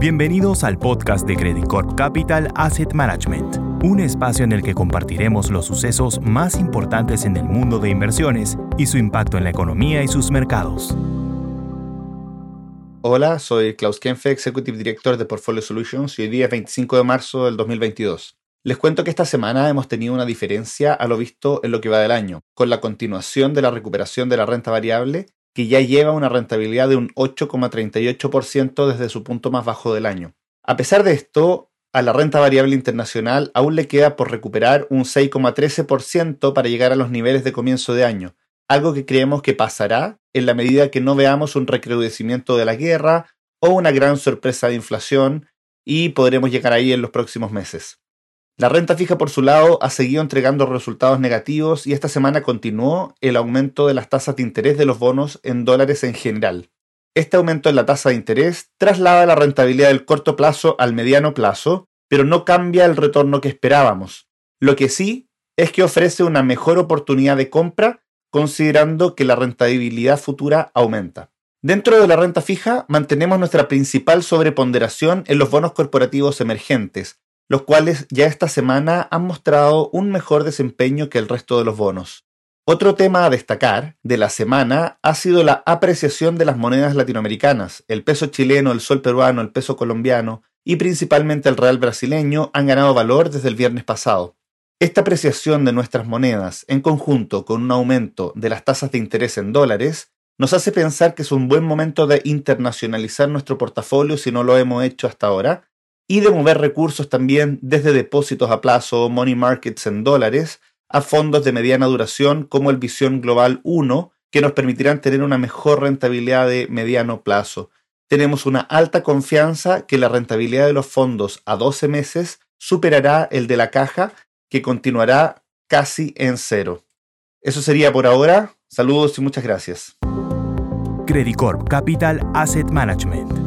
Bienvenidos al podcast de Credit Corp Capital Asset Management, un espacio en el que compartiremos los sucesos más importantes en el mundo de inversiones y su impacto en la economía y sus mercados. Hola, soy Klaus Kenfe, Executive Director de Portfolio Solutions y hoy día es 25 de marzo del 2022. Les cuento que esta semana hemos tenido una diferencia a lo visto en lo que va del año, con la continuación de la recuperación de la renta variable que ya lleva una rentabilidad de un 8,38% desde su punto más bajo del año. A pesar de esto, a la renta variable internacional aún le queda por recuperar un 6,13% para llegar a los niveles de comienzo de año, algo que creemos que pasará en la medida que no veamos un recrudecimiento de la guerra o una gran sorpresa de inflación y podremos llegar ahí en los próximos meses. La renta fija, por su lado, ha seguido entregando resultados negativos y esta semana continuó el aumento de las tasas de interés de los bonos en dólares en general. Este aumento en la tasa de interés traslada la rentabilidad del corto plazo al mediano plazo, pero no cambia el retorno que esperábamos. Lo que sí es que ofrece una mejor oportunidad de compra considerando que la rentabilidad futura aumenta. Dentro de la renta fija, mantenemos nuestra principal sobreponderación en los bonos corporativos emergentes, los cuales ya esta semana han mostrado un mejor desempeño que el resto de los bonos. Otro tema a destacar de la semana ha sido la apreciación de las monedas latinoamericanas. El peso chileno, el sol peruano, el peso colombiano y principalmente el real brasileño han ganado valor desde el viernes pasado. Esta apreciación de nuestras monedas, en conjunto con un aumento de las tasas de interés en dólares, nos hace pensar que es un buen momento de internacionalizar nuestro portafolio si no lo hemos hecho hasta ahora y de mover recursos también desde depósitos a plazo, money markets en dólares, a fondos de mediana duración como el Visión Global 1, que nos permitirán tener una mejor rentabilidad de mediano plazo. Tenemos una alta confianza que la rentabilidad de los fondos a 12 meses superará el de la caja, que continuará casi en cero. Eso sería por ahora. Saludos y muchas gracias. Credit Corp Capital Asset Management